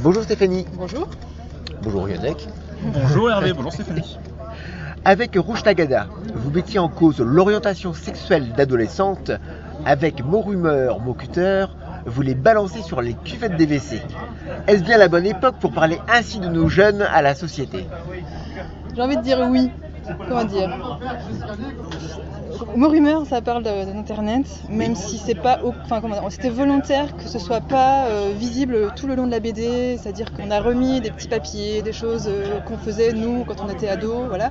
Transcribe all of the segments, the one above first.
Bonjour Stéphanie. Bonjour. Bonjour Yannick. Bonjour Hervé, bonjour Stéphanie. Avec Rouge Tagada, vous mettiez en cause l'orientation sexuelle d'adolescentes. Avec Mots Rumeurs, Mots Cutter, vous les balancez sur les cuvettes des WC. Est-ce bien la bonne époque pour parler ainsi de nos jeunes à la société? J'ai envie de dire oui. Comment dire Mot rumeur, ça parle d'internet, même si c'est pas, enfin c'était volontaire que ce soit pas euh, visible tout le long de la BD, c'est-à-dire qu'on a remis des petits papiers, des choses euh, qu'on faisait nous quand on était ado, voilà.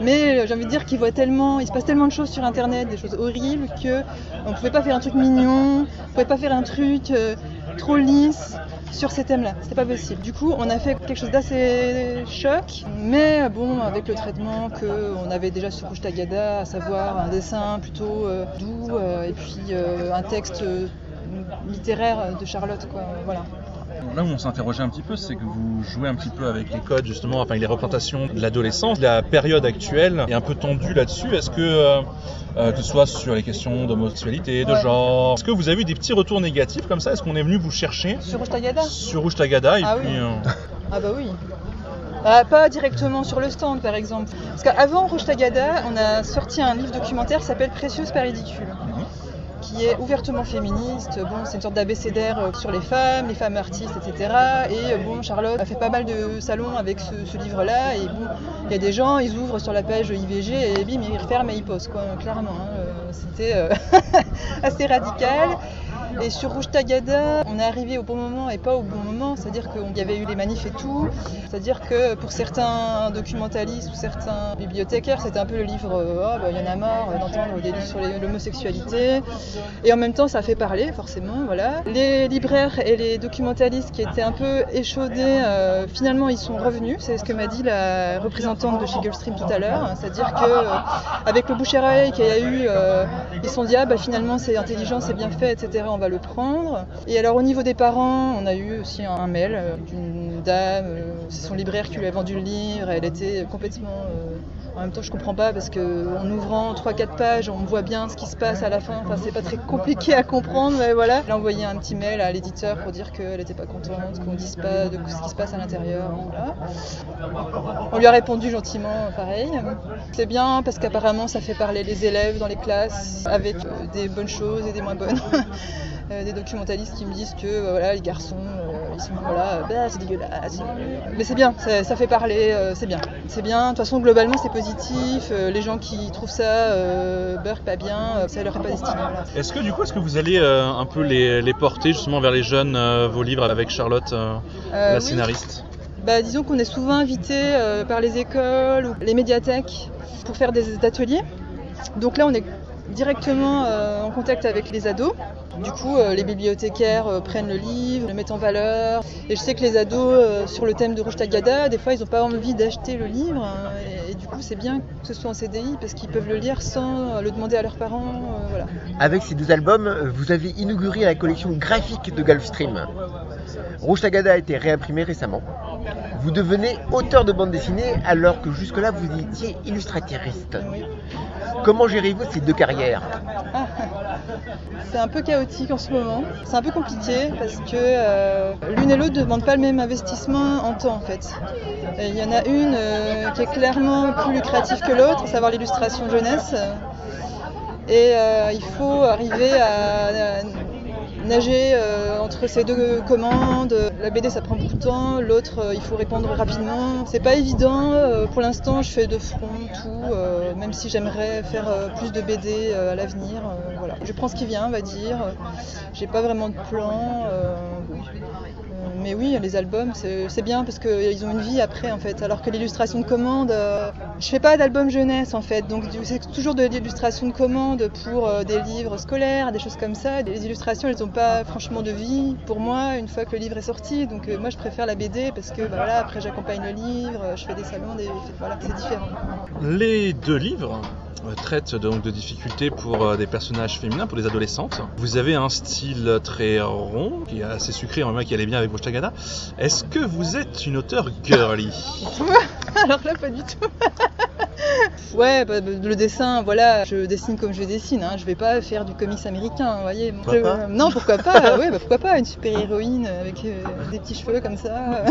Mais euh, j'ai envie de dire qu'il voit tellement, il se passe tellement de choses sur internet, des choses horribles que on pouvait pas faire un truc mignon, on pouvait pas faire un truc trop lisse sur ces thèmes-là. C'était pas possible. Du coup, on a fait quelque chose d'assez choc, mais bon, avec le traitement qu'on avait déjà sur Rouge Tagada, à savoir un dessin plutôt euh, doux euh, et puis euh, un texte littéraire de Charlotte, quoi. Voilà. Là où on s'interrogeait un petit peu, c'est que vous jouez un petit peu avec les codes, justement, enfin les représentations de l'adolescence. La période actuelle est un peu tendue là-dessus. Est-ce que, euh, euh, que ce soit sur les questions d'homosexualité, de Ouais. genre, est-ce que vous avez eu des petits retours négatifs comme ça? Est-ce qu'on est venu vous chercher? Sur Rouge Tagada? Sur Rouge Tagada et Ah puis oui. euh, Ah bah oui. Bah, pas directement sur le stand par exemple. Parce qu'avant Rouge Tagada, on a sorti un livre documentaire qui s'appelle Précieuse pas ridicule. Qui est ouvertement féministe. Bon, c'est une sorte d'abécédaire euh, sur les femmes, les femmes artistes, etc. Et euh, bon, Charlotte a fait pas mal de salons avec ce, livre-là. Et bon, il y a des gens, ils ouvrent sur la page IVG et bim, ils referment et ils posent, quoi, clairement. hein. Euh, C'était assez radical. Et sur Rouge Tagada, on est arrivé au bon moment et pas au bon moment, c'est-à-dire qu'il y avait eu les manifs et tout. C'est-à-dire que pour certains documentalistes ou certains bibliothécaires, c'était un peu le livre Oh, il y en a marre d'entendre des livres sur l'homosexualité. Et en même temps, ça fait parler, forcément. Voilà. Les libraires et les documentalistes qui étaient un peu échaudés, euh, finalement, ils sont revenus. C'est ce que m'a dit la représentante de chez Gulfstream tout à l'heure. C'est-à-dire que euh, avec le bouche à oreille qu'il y a eu, euh, ils se sont dit ah bah finalement c'est intelligent, c'est bien fait, etc. le prendre. Et alors au niveau des parents, on a eu aussi un, un mail euh, d'une dame, euh, c'est son libraire qui lui a vendu le livre. Elle était complètement euh, en même temps, je comprends pas parce que en ouvrant 3-4 pages, on voit bien ce qui se passe à la fin. Enfin, c'est pas très compliqué à comprendre, mais voilà. Elle a envoyé un petit mail à l'éditeur pour dire qu'elle n'était pas contente, qu'on dise pas de ce qui se passe à l'intérieur. On lui a répondu gentiment, pareil. C'est bien parce qu'apparemment, ça fait parler les élèves dans les classes avec euh, des bonnes choses et des moins bonnes. Euh, des documentalistes qui me disent que euh, voilà les garçons sont voilà euh, bah, c'est dégueulasse mais c'est bien ça, ça fait parler euh, c'est bien c'est bien de toute façon globalement c'est positif euh, les gens qui trouvent ça beurre pas bien ça leur est pas destiné voilà. Est-ce que du coup, est-ce que vous allez un peu les, les porter justement vers les jeunes, vos livres avec Charlotte, la oui. scénariste? Bah, disons qu'on est souvent invité euh, par les écoles ou les médiathèques pour faire des ateliers. Donc là, on est directement euh, en contact avec les ados. Du coup, euh, les bibliothécaires euh, prennent le livre, le mettent en valeur. Et je sais que les ados, sur le thème de Rouge Tagada, des fois, ils n'ont pas envie d'acheter le livre. hein, c'est bien que ce soit en CDI parce qu'ils peuvent le lire sans le demander à leurs parents. euh, voilà. Avec ces deux albums, vous avez inauguré la collection graphique de Gulfstream. Rouge Tagada a été réimprimé récemment. Vous devenez auteur de bande dessinée alors que jusque-là vous étiez illustratrice. Comment gérez-vous ces deux carrières? Ah, C'est un peu chaotique en ce moment. C'est un peu compliqué parce que euh, l'une et l'autre ne demandent pas le même investissement en temps en fait. Il y en a une euh, qui est clairement plus lucrative que l'autre, à savoir l'illustration jeunesse. Et euh, il faut arriver à, nager entre ces deux commandes. La BD ça prend beaucoup de temps, l'autre il faut répondre rapidement. C'est pas évident, pour l'instant je fais de front tout, même si j'aimerais faire plus de BD à l'avenir. Je prends ce qui vient, on va dire. J'ai pas vraiment de plan. euh, mais oui, les albums, c'est bien parce qu'ils ont une vie après en fait. Alors que l'illustration de commande, euh, je fais pas d'album jeunesse en fait. Donc c'est toujours de l'illustration de commande pour euh, des livres scolaires, des choses comme ça. Les illustrations, elles n'ont pas franchement de vie pour moi une fois que le livre est sorti. Donc euh, moi, je préfère la BD parce que voilà, après j'accompagne le livre, je fais des salons, des... voilà, c'est différent. Les deux livres euh, traitent donc de difficultés pour euh, des personnages féminins, pour les adolescentes. Vous avez un style très rond, qui est assez sucré, en même temps qui allait bien avec Rouge Tagada. Est-ce que vous êtes une auteure girly? Alors là, pas du tout. ouais, bah, bah, le dessin, voilà, je dessine comme je dessine. Hein. Je vais pas faire du comics américain, vous voyez. Pourquoi Je- pas? Non, pourquoi pas Ouais, bah, pourquoi pas une super héroïne avec euh, des petits cheveux comme ça.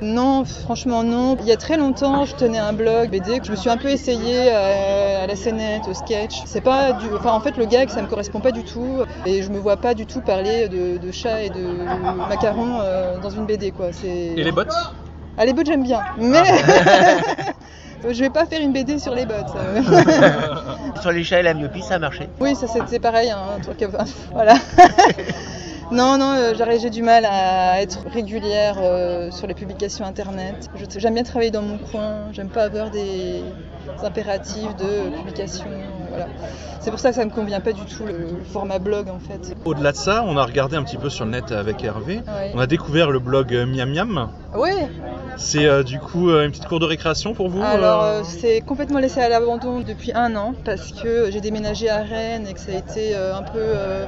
non, franchement non. Il y a très longtemps, je tenais un blog BD. Je me suis un peu essayée à, à la scénette, au sketch. C'est pas du, enfin en fait le gag, ça me correspond pas du tout. Et je me vois pas du tout parler de, de chats et de macarons euh, dans une BD quoi. C'est. Et les bottes? Ah, les bots, j'aime bien. Mais. Je vais pas faire une BD sur les bots. euh. Sur les chats et la myopie, ça a marché. oui, ça c'était pareil, hein, un truc. voilà. non, non, euh, j'arrive- j'ai du mal à être régulière euh, sur les publications internet. J'aime bien travailler dans mon coin. J'aime pas avoir des impératifs de publication. Voilà. C'est pour ça que ça me convient pas du tout le, le format blog en fait. Au-delà de ça, on a regardé un petit peu sur le net avec Hervé. Ouais. On a découvert le blog euh, Miam Miam. Oui, C'est euh, du coup euh, une petite cour de récréation pour vous Alors, euh euh, c'est complètement laissé à l'abandon depuis un an parce que j'ai déménagé à Rennes et que ça a été euh, un peu euh,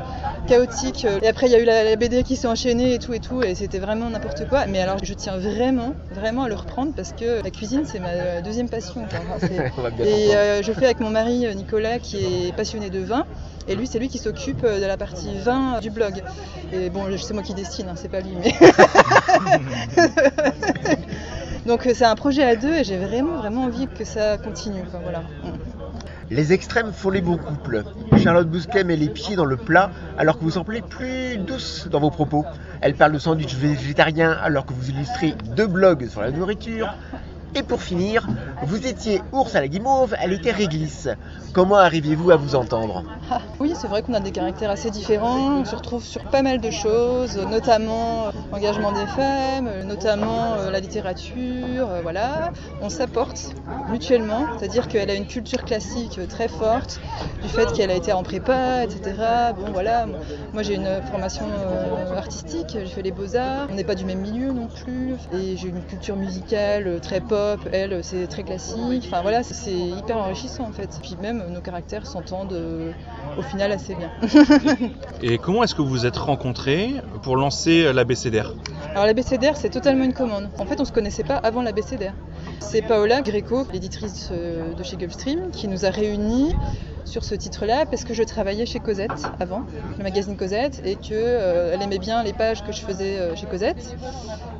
chaotique. Et après, il y a eu la, la BD qui s'est enchaînée et tout et tout, et c'était vraiment n'importe quoi. Mais alors, je tiens vraiment, vraiment à le reprendre parce que la cuisine, c'est ma deuxième passion. quoi. Enfin, et euh, je fais avec mon mari Nicolas qui est passionné de vin. Et lui, c'est lui qui s'occupe de la partie vin du blog. Et bon, c'est moi qui dessine, hein, c'est pas lui, mais. Donc euh, c'est un projet à deux et j'ai vraiment vraiment envie que ça continue. Mm. Les extrêmes font les bons couples. Charlotte Bousquet met les pieds dans le plat alors que vous semblez plus douce dans vos propos. Elle parle de sandwich végétarien alors que vous illustrez deux blogs sur la nourriture. Et pour finir, vous étiez ours à la guimauve, elle était réglisse. Comment arriviez-vous à vous entendre Ah, oui, c'est vrai qu'on a des caractères assez différents. On se retrouve sur pas mal de choses, notamment euh, l'engagement des femmes, euh, notamment euh, la littérature. euh, voilà, on s'apporte mutuellement, c'est-à-dire qu'elle a une culture classique euh, très forte, du fait qu'elle a été en prépa, etc. Bon, voilà. Moi, j'ai une formation euh, artistique, j'ai fait les beaux-arts. On n'est pas du même milieu non plus. Et j'ai une culture musicale euh, très pop. Elle, euh, c'est très classique. Enfin, voilà, c'est- hyper enrichissant en fait. Puis même, nos caractères s'entendent euh, au final assez bien. Et comment est-ce que vous vous êtes rencontrés pour lancer l'ABCDR Alors, l'ABCDR, c'est totalement une commande. En fait, on se connaissait pas avant l'ABCDR. C'est Paola Greco, l'éditrice euh, de chez Gulfstream, qui nous a réunis sur ce titre-là parce que je travaillais chez Cosette avant, le magazine Cosette, et que euh, elle aimait bien les pages que je faisais euh, chez Cosette.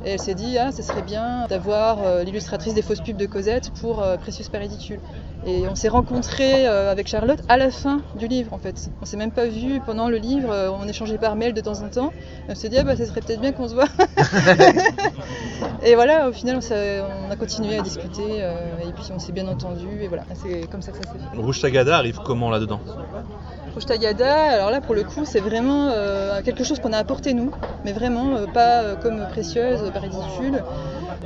Et elle s'est dit, ah, ce serait bien d'avoir euh, l'illustratrice des fausses pubs de Cosette pour euh, Précieux pas ridicule. Et on s'est rencontrés euh, avec Charlotte à la fin du livre, en fait. On s'est même pas vu pendant le livre, euh, on échangeait par mail de temps en temps. Et on s'est dit, ah, bah, ça serait peut-être bien qu'on se voit. et voilà, au final, on, a continué à discuter, et puis on s'est bien entendu, et voilà, c'est comme ça que ça s'est fait. Rouge Tagada arrive comment là-dedans? Rouge Tagada, alors là pour le coup c'est vraiment euh, quelque chose qu'on a apporté nous, mais vraiment euh, pas euh, comme précieuse, pas ridicule.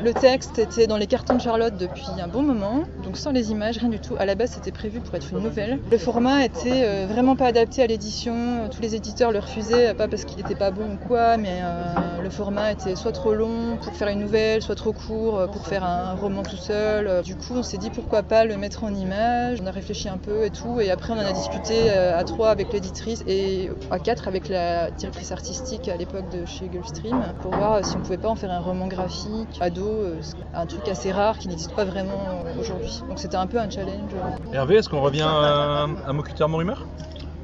Le texte était dans les cartons de Charlotte depuis un bon moment, donc sans les images, rien du tout. À la base c'était prévu pour être une nouvelle. Le format était euh, vraiment pas adapté à l'édition, tous les éditeurs le refusaient, pas parce qu'il était pas bon ou quoi, mais euh, le format était soit trop long pour faire une nouvelle, soit trop court euh, pour faire un roman tout seul. Du coup on s'est dit pourquoi pas le mettre en image, on a réfléchi un peu et tout, et après on en a discuté à trois avec l'éditrice et à quatre avec la directrice artistique à l'époque de chez Gulfstream pour voir si on pouvait pas en faire un roman graphique, ado, euh, un truc assez rare qui n'existe pas vraiment euh, aujourd'hui. Donc c'était un peu un challenge. Hervé, est-ce qu'on revient à, à Mocuteur Mon Rumeur?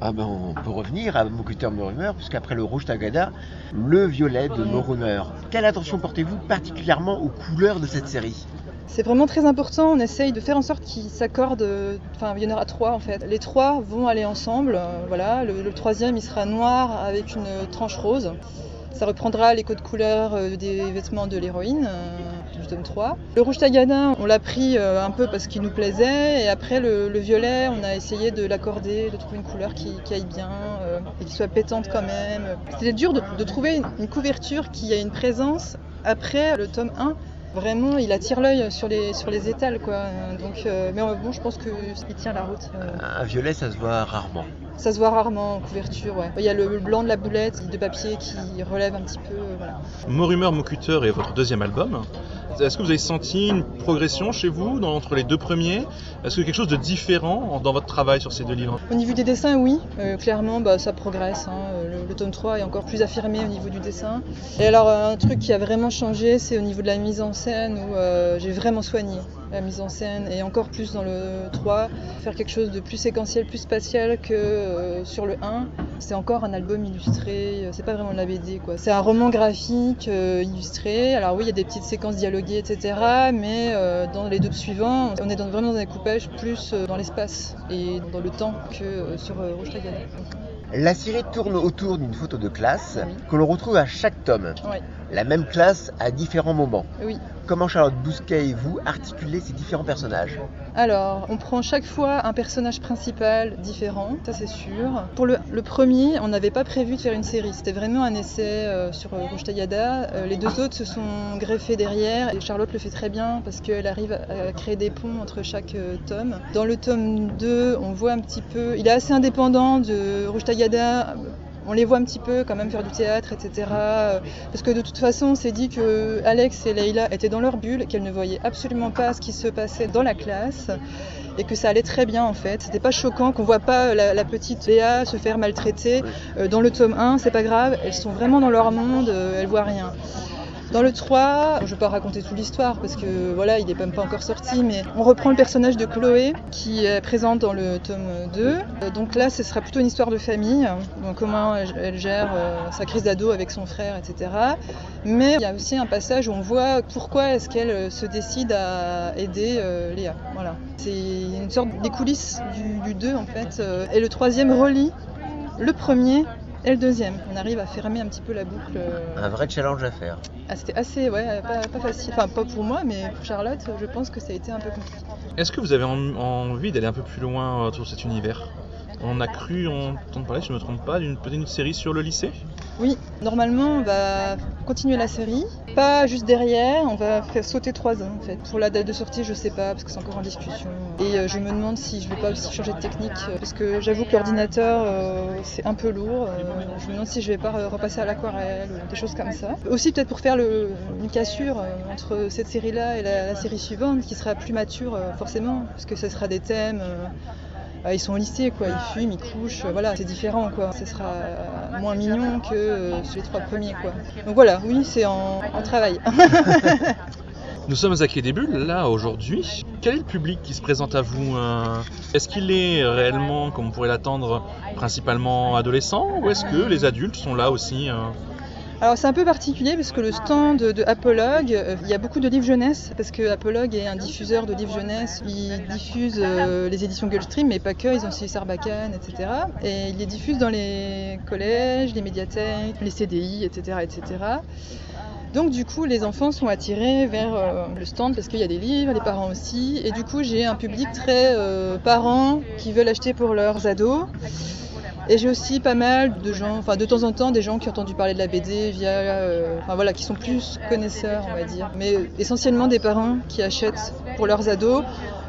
Ah ben on peut revenir à Mocuteur Morumeur, puisqu'après le rouge Tagada, le violet de Morumeur. Quelle attention portez-vous particulièrement aux couleurs de cette série? C'est vraiment très important, on essaye de faire en sorte qu'ils s'accordent, euh, enfin il y en aura trois en fait. Les trois vont aller ensemble, euh, voilà. Le, le troisième il sera noir avec une tranche rose. Ça reprendra les codes couleurs euh, des vêtements de l'héroïne du tome 3. Le rouge tagada, on l'a pris euh, un peu parce qu'il nous plaisait, et après le, le violet, on a essayé de l'accorder, de trouver une couleur qui, qui aille bien euh, et qui soit pétante quand même. C'était dur de, trouver une, une couverture qui a une présence après le tome 1 Vraiment, il attire l'œil sur les, sur les étals, quoi. Donc, euh, mais euh, bon, je pense qu'il tient la route. euh. Un violet, ça se voit rarement. Ça se voit rarement en couverture, ouais. Il y a le blanc de la boulette de papier qui relève un petit peu, euh, voilà. Mot Cutter est votre deuxième album. Est-ce que vous avez senti une progression chez vous entre les deux premiers? Est-ce que quelque chose de différent en- dans votre travail sur ces deux livres? Au niveau des dessins, oui, Euh, clairement, bah, ça progresse. hein. Le, le tome 3 est encore plus affirmé au niveau du dessin. Et alors, un truc qui a vraiment changé, c'est au niveau de la mise en scène, où euh, j'ai vraiment soigné la mise en scène, et encore plus dans le 3, faire quelque chose de plus séquentiel, plus spatial que euh, sur le 1. C'est encore un album illustré, euh, c'est pas vraiment de la BD, quoi. C'est un roman graphique euh, illustré. Alors oui, il y a des petites séquences dialoguées, etc. Mais euh, dans les deux suivants, on est dans- vraiment dans un découpage plus dans l'espace et dans le temps que sur Rouge Tagada. La série tourne autour d'une photo de classe Oui. que l'on retrouve à chaque tome. Ouais. La même classe à différents moments. Oui. Comment Charlotte Bousquet et vous articulez ces différents personnages? Alors, on prend chaque fois un personnage principal différent, ça c'est sûr. Pour le, le premier, on n'avait pas prévu de faire une série. C'était vraiment un essai euh, sur euh, Rouge Tagada. Euh, les deux autres se sont greffés derrière et Charlotte le fait très bien parce qu'elle arrive à, à créer des ponts entre chaque euh, tome. Dans le tome 2, on voit un petit peu. Il est assez indépendant de Rouge Tagada. On les voit un petit peu quand même faire du théâtre, etc. Euh, Parce que de toute façon, on s'est dit que Alex et Leïla étaient dans leur bulle, qu'elles ne voyaient absolument pas ce qui se passait dans la classe et que ça allait très bien en fait. C'était pas choquant qu'on voit pas la, petite Léa se faire maltraiter. Euh, dans le tome 1, c'est pas grave, elles sont vraiment dans leur monde, euh, elles voient rien. Dans le 3, je vais pas raconter toute l'histoire parce que voilà, il est même pas encore sorti, mais on reprend le personnage de Chloé qui est présente dans le tome 2. Euh, Donc là, ce sera plutôt une histoire de famille, comment elle, gère euh, sa crise d'ado avec son frère, etc. Mais il y a aussi un passage où on voit pourquoi est-ce qu'elle euh, se décide à aider Léa. Voilà. C'est une sorte des coulisses du, du 2 en fait. Et le troisième relie le premier et le deuxième. On arrive à fermer un petit peu la boucle. euh, Un vrai challenge à faire. ah, C'était assez, ouais, pas, pas facile. Enfin, pas pour moi, mais pour Charlotte, je pense que ça a été un peu compliqué. Est-ce que vous avez en- envie d'aller un peu plus loin euh, sur cet univers? On a cru entendre parler, si je ne me trompe pas, d'une petite série sur le lycée? Oui, normalement, on va continuer la série. Pas juste derrière, on va faire sauter trois ans en fait. Pour la date de sortie, je sais pas, parce que c'est encore en discussion. Et euh, je me demande si je vais pas aussi changer de technique, euh, parce que j'avoue que l'ordinateur, euh, c'est un peu lourd. Je me demande si je vais pas repasser à l'aquarelle ou des choses comme ça. Aussi peut-être pour faire une cassure entre cette série-là et la, série suivante, qui sera plus mature forcément, parce que ce sera des thèmes. euh, ils sont au lycée, quoi. Ils fument, ils couchent, voilà, c'est différent, quoi. Ce sera moins mignon que les trois premiers, quoi. Donc voilà, oui, c'est en, en travail. Nous sommes à Quai des Bulles, là, aujourd'hui. Quel est le public qui se présente à vous euh, Est-ce qu'il est réellement, comme on pourrait l'attendre, principalement adolescent Ou est-ce que les adultes sont là aussi euh? Alors c'est un peu particulier parce que le stand de Apologue, euh, il y a beaucoup de livres jeunesse parce que Apologue est un diffuseur de livres jeunesse. Il diffuse euh, les éditions Gulfstream, mais pas que, ils ont aussi Sarbacane, etc. Et il les diffuse dans les collèges, les médiathèques, les CDI, etc. etc. Donc du coup, les enfants sont attirés vers euh, le stand parce qu'il y a des livres, les parents aussi. Et du coup, j'ai un public très euh, parents qui veulent acheter pour leurs ados. Et j'ai aussi pas mal de gens, enfin de temps en temps, des gens qui ont entendu parler de la BD via, euh, enfin voilà, qui sont plus connaisseurs, on va dire. Mais essentiellement des parents qui achètent pour leurs ados,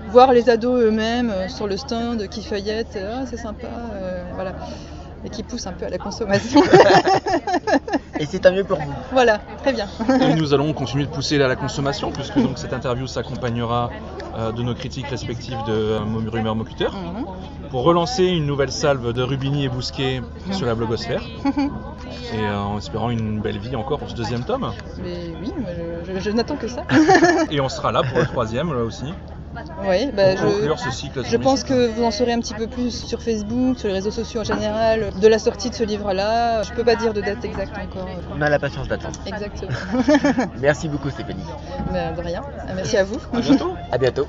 voire les ados eux-mêmes euh, sur le stand qui feuillettent, ah c'est sympa, euh, voilà, et qui poussent un peu à la consommation. Et c'est tant mieux pour vous. voilà, très bien. Et nous allons continuer de pousser à la consommation, puisque donc cette interview s'accompagnera euh, de nos critiques respectives de euh, Rumeur Mocuter, Mhm. pour relancer une nouvelle salve de Rubini et Bousquet sur la blogosphère, et euh, en espérant une belle vie encore pour ce deuxième tome. Mais oui, moi, je, je- je n'attends que ça. Et on sera là pour le troisième, là aussi, oui, bah, je, conclure ce cycle. Je pense que vous en saurez un petit peu plus sur Facebook, sur les réseaux sociaux en général, de la sortie de ce livre-là. Je peux pas dire de date exacte encore. On a la patience d'attendre. Exactement. Merci beaucoup Stéphanie. Mais de rien. Merci à vous. À bientôt À bientôt.